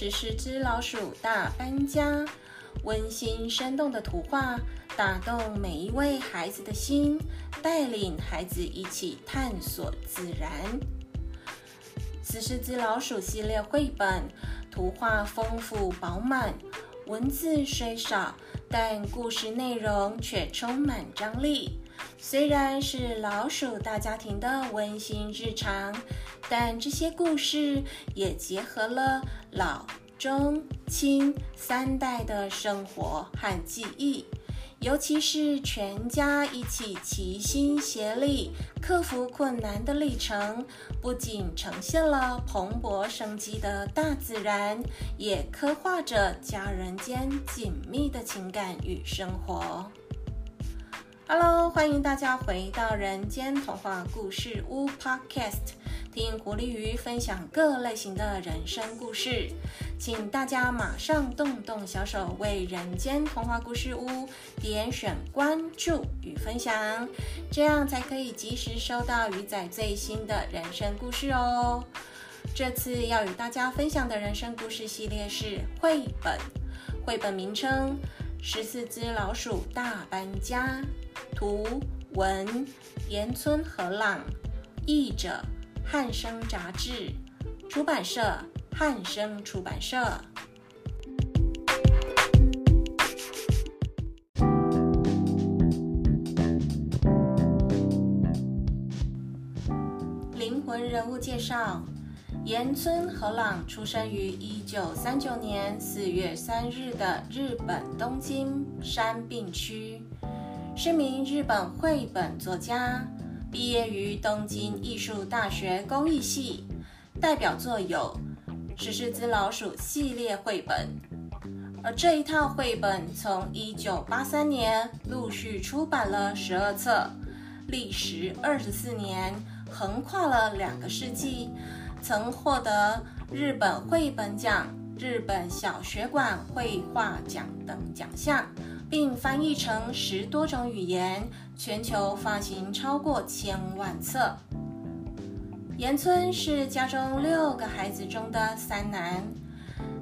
是十只老鼠大搬家，温馨生动的图画打动每一位孩子的心，带领孩子一起探索自然。十四只老鼠系列绘本，图画丰富饱满，文字虽少，但故事内容却充满张力。虽然是老鼠大家庭的温馨日常，但这些故事也结合了老、中、青三代的生活和记忆。尤其是全家一起齐心协力克服困难的历程，不仅呈现了蓬勃生机的大自然，也刻画着家人间紧密的情感与生活。Hello，欢迎大家回到人间童话故事屋 Podcast，听狐狸鱼分享各类型的人生故事。请大家马上动动小手，为人间童话故事屋点选关注与分享，这样才可以及时收到鱼仔最新的人生故事哦。这次要与大家分享的人生故事系列是绘本，绘本名称《十四只老鼠大搬家》。图文岩村和朗，译者汉生杂志，出版社汉生出版社。灵魂人物介绍：岩村和朗出生于一九三九年四月三日的日本东京山并区。是名日本绘本作家，毕业于东京艺术大学工艺系，代表作有《十四只老鼠》系列绘本。而这一套绘本从1983年陆续出版了十二册，历时二十四年，横跨了两个世纪，曾获得日本绘本奖、日本小学馆绘画奖等奖项。并翻译成十多种语言，全球发行超过千万册。岩村是家中六个孩子中的三男，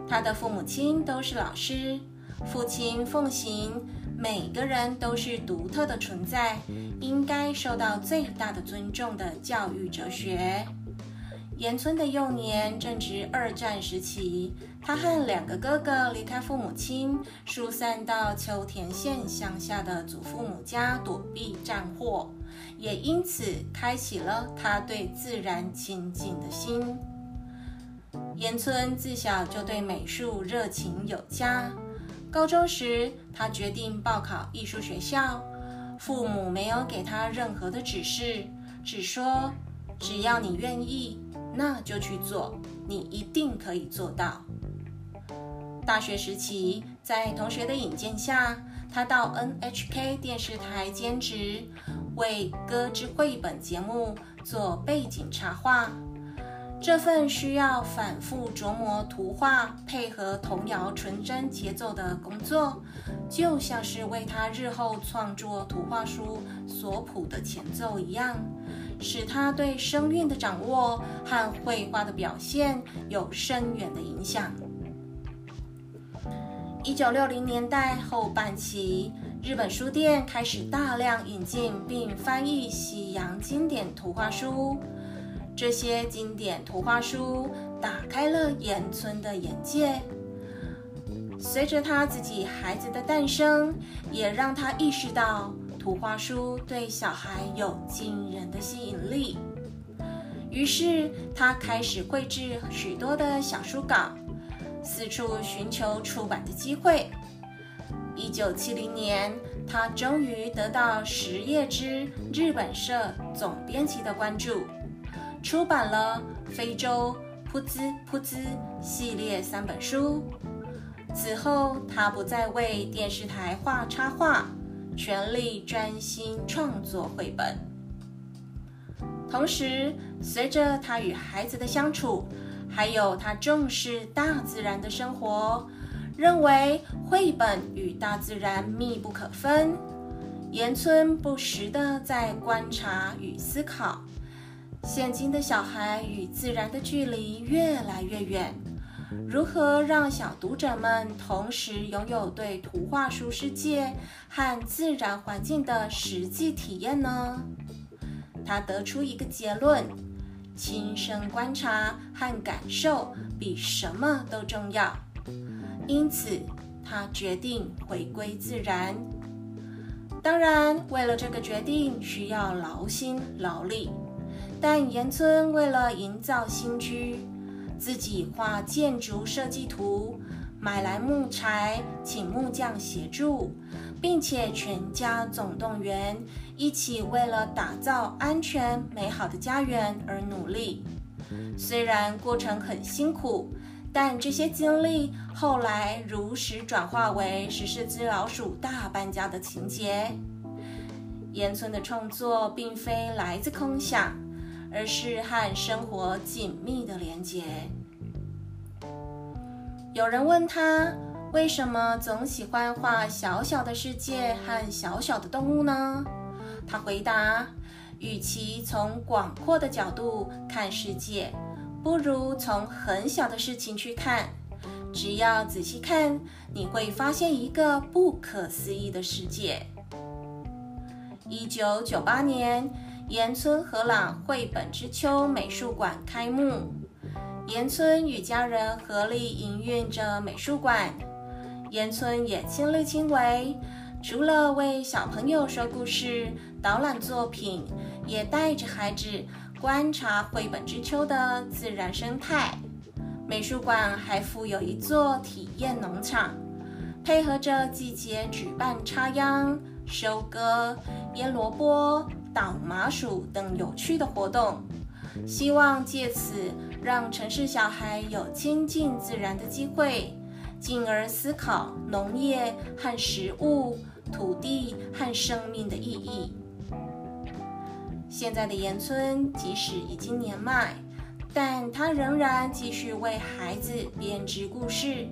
他的父母亲都是老师，父亲奉行每个人都是独特的存在，应该受到最大的尊重的教育哲学。岩村的幼年正值二战时期，他和两个哥哥离开父母亲，疏散到秋田县乡下的祖父母家躲避战祸，也因此开启了他对自然亲近的心。岩村自小就对美术热情有加，高中时他决定报考艺术学校，父母没有给他任何的指示，只说只要你愿意。那就去做，你一定可以做到。大学时期，在同学的引荐下，他到 NHK 电视台兼职，为歌之绘本节目做背景插画。这份需要反复琢磨图画，配合童谣纯真节奏的工作，就像是为他日后创作图画书所谱的前奏一样。使他对声韵的掌握和绘画的表现有深远的影响。一九六零年代后半期，日本书店开始大量引进并翻译西洋经典图画书，这些经典图画书打开了岩村的眼界。随着他自己孩子的诞生，也让他意识到。图画书对小孩有惊人的吸引力，于是他开始绘制许多的小书稿，四处寻求出版的机会。一九七零年，他终于得到实业之日本社总编辑的关注，出版了《非洲噗滋噗滋》系列三本书。此后，他不再为电视台画插画。全力专心创作绘本，同时，随着他与孩子的相处，还有他重视大自然的生活，认为绘本与大自然密不可分。岩村不时的在观察与思考，现今的小孩与自然的距离越来越远，如何让小读者们同时拥有对图画书世界和自然环境的实际体验呢？他得出一个结论：亲身观察和感受比什么都重要。因此，他决定回归自然。当然，为了这个决定需要劳心劳力，但岩村为了营造新居。自己画建筑设计图，买来木材，请木匠协助，并且全家总动员，一起为了打造安全美好的家园而努力。虽然过程很辛苦，但这些经历后来如实转化为十四只老鼠大搬家的情节。岩村的创作并非来自空想。而是和生活紧密的连结。有人问他为什么总喜欢画小小的世界和小小的动物呢？他回答：与其从广阔的角度看世界，不如从很小的事情去看。只要仔细看，你会发现一个不可思议的世界。一九九八年。岩村和朗绘本之秋美术馆开幕，岩村与家人合力营运着美术馆。岩村也亲力亲为，除了为小朋友说故事、导览作品，也带着孩子观察绘本之秋的自然生态。美术馆还附有一座体验农场，配合着季节举办插秧、收割、腌萝卜。倒麻薯等有趣的活动，希望借此让城市小孩有亲近自然的机会，进而思考农业和食物、土地和生命的意义。现在的岩村即使已经年迈，但他仍然继续为孩子编织故事，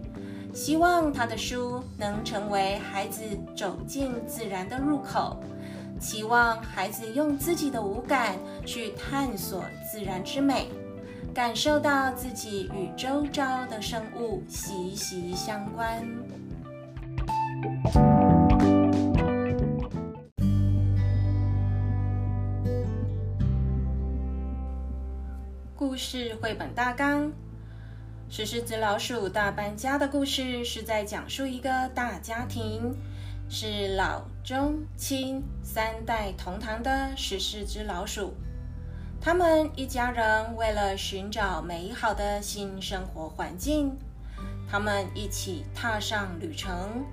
希望他的书能成为孩子走进自然的入口。期望孩子用自己的五感去探索自然之美，感受到自己与周遭的生物息息相关。故事绘本大纲：石狮子老鼠大搬家的故事，是在讲述一个大家庭。是老中青三代同堂的十四只老鼠，他们一家人为了寻找美好的新生活环境，他们一起踏上旅程，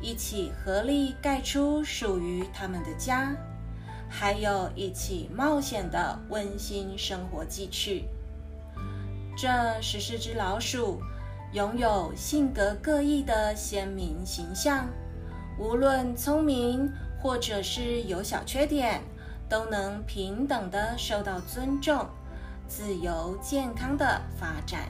一起合力盖出属于他们的家，还有一起冒险的温馨生活记趣。这十四只老鼠拥有性格各异的鲜明形象。无论聪明或者是有小缺点，都能平等的受到尊重，自由健康的发展。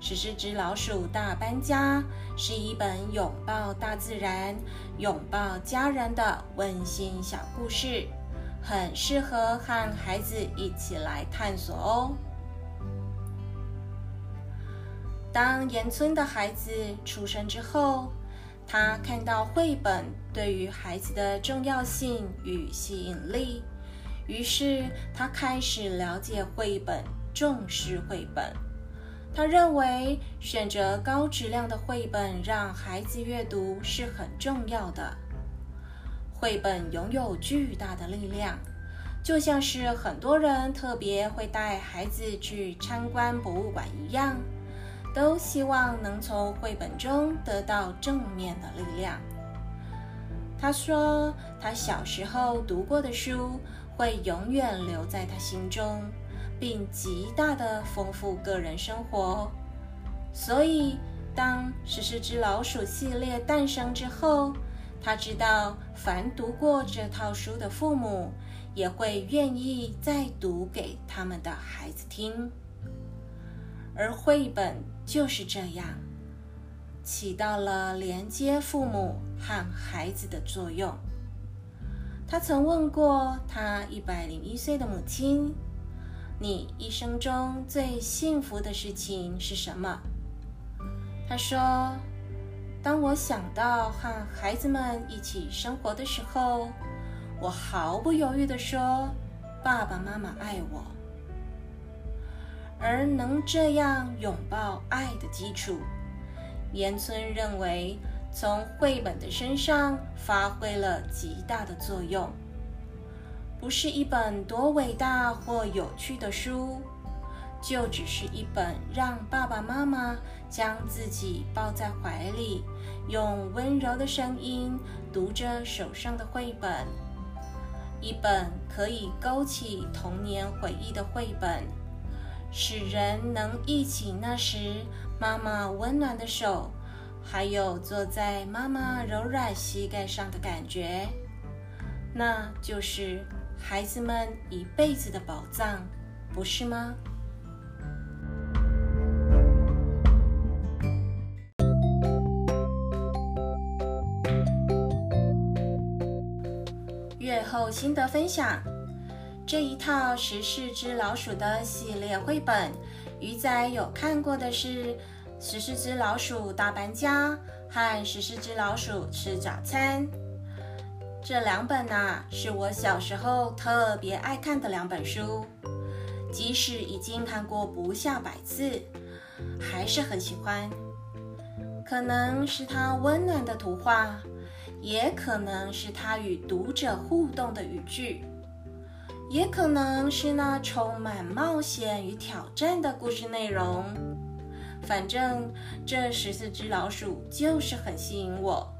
《十四只老鼠大搬家》是一本拥抱大自然、拥抱家人的温馨小故事，很适合和孩子一起来探索哦。当岩村的孩子出生之后。他看到绘本对于孩子的重要性与吸引力，于是他开始了解绘本，重视绘本。他认为选择高质量的绘本让孩子阅读是很重要的。绘本拥有巨大的力量，就像是很多人特别会带孩子去参观博物馆一样。都希望能从绘本中得到正面的力量。他说，他小时候读过的书会永远留在他心中，并极大的丰富个人生活。所以，当《十四只老鼠》系列诞生之后，他知道，凡读过这套书的父母也会愿意再读给他们的孩子听。而绘本就是这样，起到了连接父母和孩子的作用。他曾问过他一百零一岁的母亲：“你一生中最幸福的事情是什么？”他说：“当我想到和孩子们一起生活的时候，我毫不犹豫地说，爸爸妈妈爱我。而能这样拥抱爱的基础，岩村认为从绘本的身上发挥了极大的作用。不是一本多伟大或有趣的书。”就只是一本让爸爸妈妈将自己抱在怀里，用温柔的声音读着手上的绘本，一本可以勾起童年回忆的绘本，使人能忆起那时妈妈温暖的手，还有坐在妈妈柔软膝盖上的感觉，那就是孩子们一辈子的宝藏，不是吗？月后心得分享，这一套《十四只老鼠》的系列绘本，鱼仔有看过的是《十四只老鼠大搬家》和《十四只老鼠吃早餐》这两本呢，是我小时候特别爱看的两本书，即使已经看过不下百次，还是很喜欢。可能是它温暖的图画。也可能是它与读者互动的语句，也可能是那充满冒险与挑战的故事内容。反正这十四只老鼠就是很吸引我。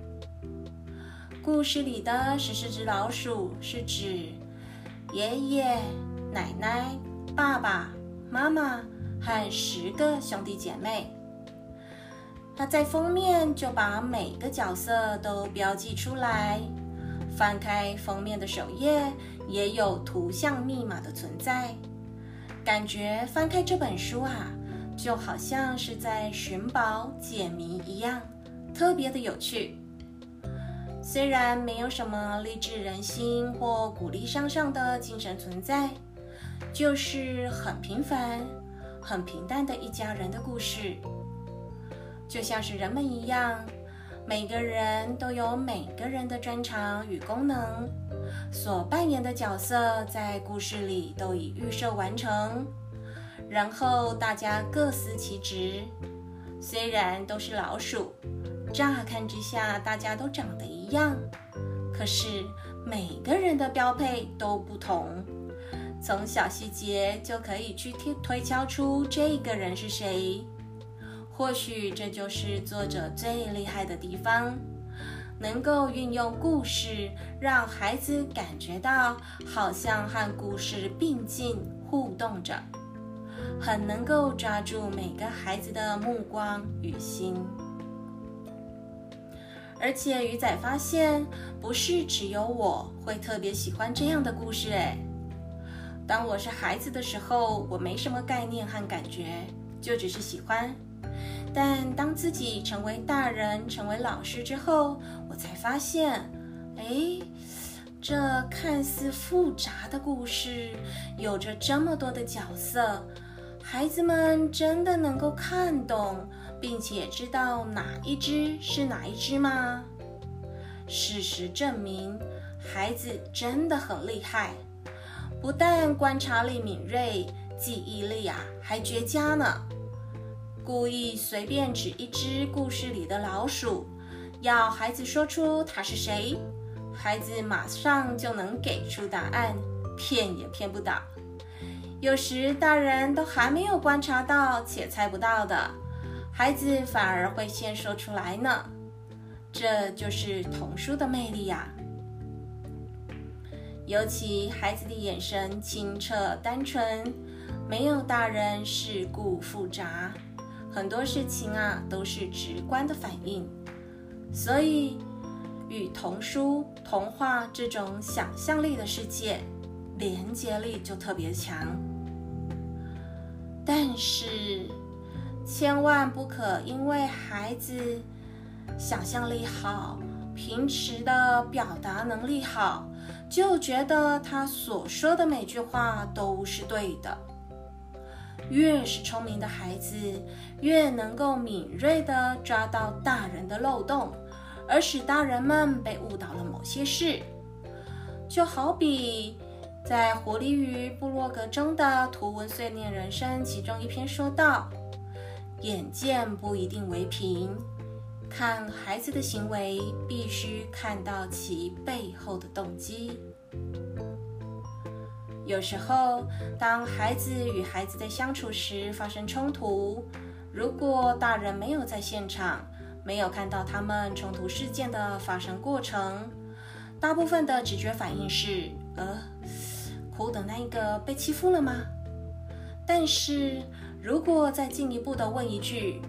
故事里的十四只老鼠是指爷爷、奶奶、爸爸妈妈和十个兄弟姐妹。他在封面就把每个角色都标记出来，翻开封面的首页也有图像密码的存在，感觉翻开这本书啊，就好像是在寻宝解谜一样，特别的有趣。虽然没有什么励志人心或鼓励向上的精神存在，就是很平凡、很平淡的一家人的故事。就像是人们一样，每个人都有每个人的专长与功能，所扮演的角色在故事里都已预设完成，然后大家各司其职。虽然都是老鼠，乍看之下大家都长得一样，可是每个人的标配都不同，从小细节就可以去推推敲出这个人是谁。或许这就是作者最厉害的地方，能够运用故事让孩子感觉到好像和故事并进互动着，很能够抓住每个孩子的目光与心。而且鱼仔发现，不是只有我会特别喜欢这样的故事。诶，当我是孩子的时候，我没什么概念和感觉，就只是喜欢。但当自己成为大人、成为老师之后，我才发现，哎，这看似复杂的故事，有着这么多的角色，孩子们真的能够看懂，并且知道哪一只是哪一只吗？事实证明，孩子真的很厉害，不但观察力敏锐，记忆力啊还绝佳呢。故意随便指一只故事里的老鼠，要孩子说出它是谁，孩子马上就能给出答案，骗也骗不倒。有时大人都还没有观察到且猜不到的，孩子反而会先说出来呢。这就是童书的魅力呀！尤其孩子的眼神清澈单纯，没有大人世故复杂。很多事情啊都是直观的反应，所以与童书、童话这种想象力的世界连接力就特别强。但是千万不可因为孩子想象力好、平时的表达能力好，就觉得他所说的每句话都是对的。越是聪明的孩子，越能够敏锐地抓到大人的漏洞，而使大人们被误导了某些事。就好比在《狐狸与部落格》中的图文碎念人生其中一篇说道：“眼见不一定为凭，看孩子的行为，必须看到其背后的动机。”有时候，当孩子与孩子在相处时发生冲突，如果大人没有在现场，没有看到他们冲突事件的发生过程，大部分的直觉反应是：呃，哭的那一个被欺负了吗？但是如果再进一步的问一句，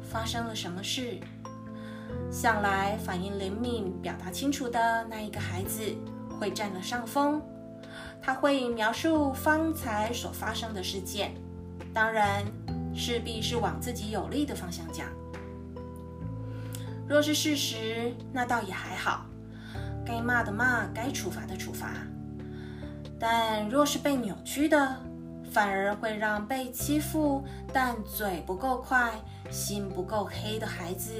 发生了什么事？向来反应灵敏、表达清楚的那一个孩子会占了上风。他会描述方才所发生的事件，当然势必是往自己有利的方向讲。若是事实，那倒也还好，该骂的骂，该处罚的处罚。但若是被扭曲的，反而会让被欺负但嘴不够快、心不够黑的孩子，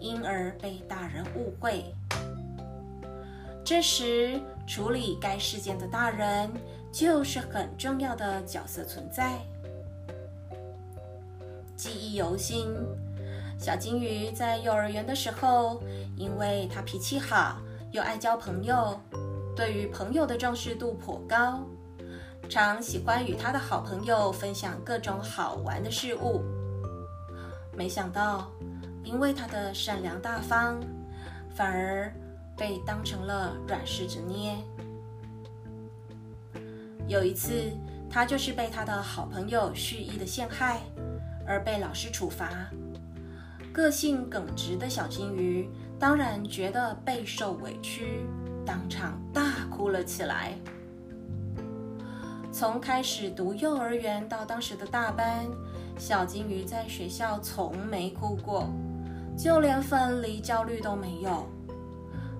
因而被大人误会。这时，处理该事件的大人就是很重要的角色存在。记忆犹新，小金鱼在幼儿园的时候，因为他脾气好，又爱交朋友，对于朋友的重视度颇高，常喜欢与他的好朋友分享各种好玩的事物。没想到，因为他的善良大方，反而。被当成了软柿子捏。有一次，他就是被他的好朋友蓄意的陷害，而被老师处罚。个性耿直的小金鱼当然觉得备受委屈，当场大哭了起来。从开始读幼儿园到当时的大班，小金鱼在学校从没哭过，就连分离焦虑都没有。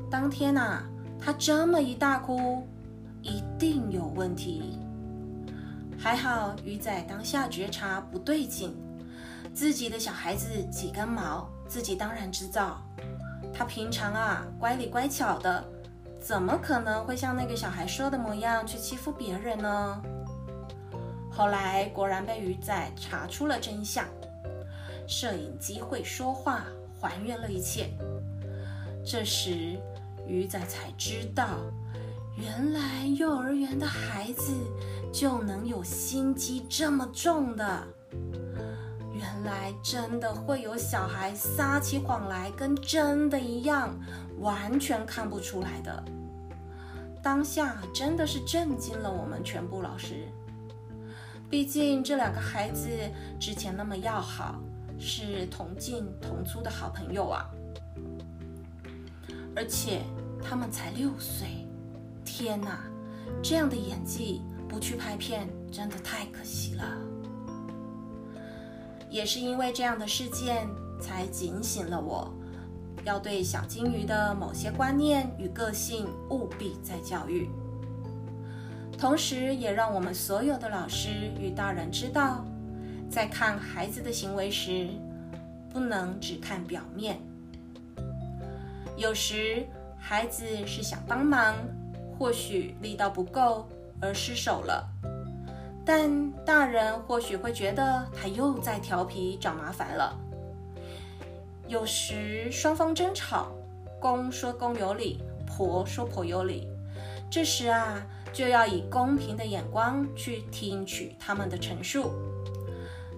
当天呐，他这么一大哭，一定有问题。还好鱼仔当下觉察不对劲，自己的小孩子几根毛，自己当然知道。他平常啊乖里乖巧的，怎么可能会像那个小孩说的模样去欺负别人呢？后来果然被鱼仔查出了真相，摄影机会说话，还原了一切。这时。鱼仔才知道，原来幼儿园的孩子就能有心机这么重的。原来真的会有小孩撒起谎来，跟真的一样，完全看不出来的。当下真的是震惊了我们全部老师。毕竟这两个孩子之前那么要好，是同进同出的好朋友啊。而且他们才六岁，天哪！这样的演技不去拍片，真的太可惜了。也是因为这样的事件，才警醒了我，要对小金鱼的某些观念与个性务必再教育。同时，也让我们所有的老师与大人知道，在看孩子的行为时，不能只看表面。有时孩子是想帮忙，或许力道不够而失手了，但大人或许会觉得他又在调皮找麻烦了。有时双方争吵，公说公有理，婆说婆有理，这时啊就要以公平的眼光去听取他们的陈述。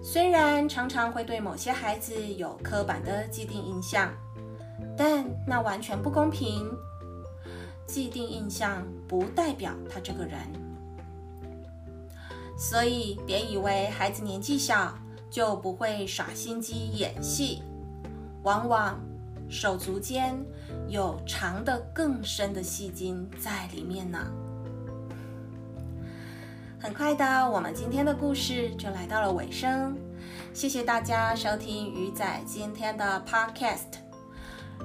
虽然常常会对某些孩子有刻板的既定印象。但那完全不公平。既定印象不代表他这个人，所以别以为孩子年纪小就不会耍心机演戏，往往手足间有藏得更深的戏精在里面呢。很快的，我们今天的故事就来到了尾声，谢谢大家收听鱼仔今天的 Podcast。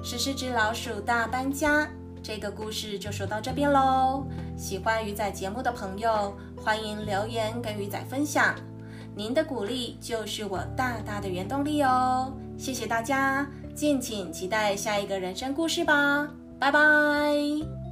十四只老鼠大搬家，这个故事就说到这边喽。喜欢鱼仔节目的朋友，欢迎留言跟鱼仔分享。您的鼓励就是我大大的原动力哦。谢谢大家，敬请期待下一个人生故事吧，拜拜。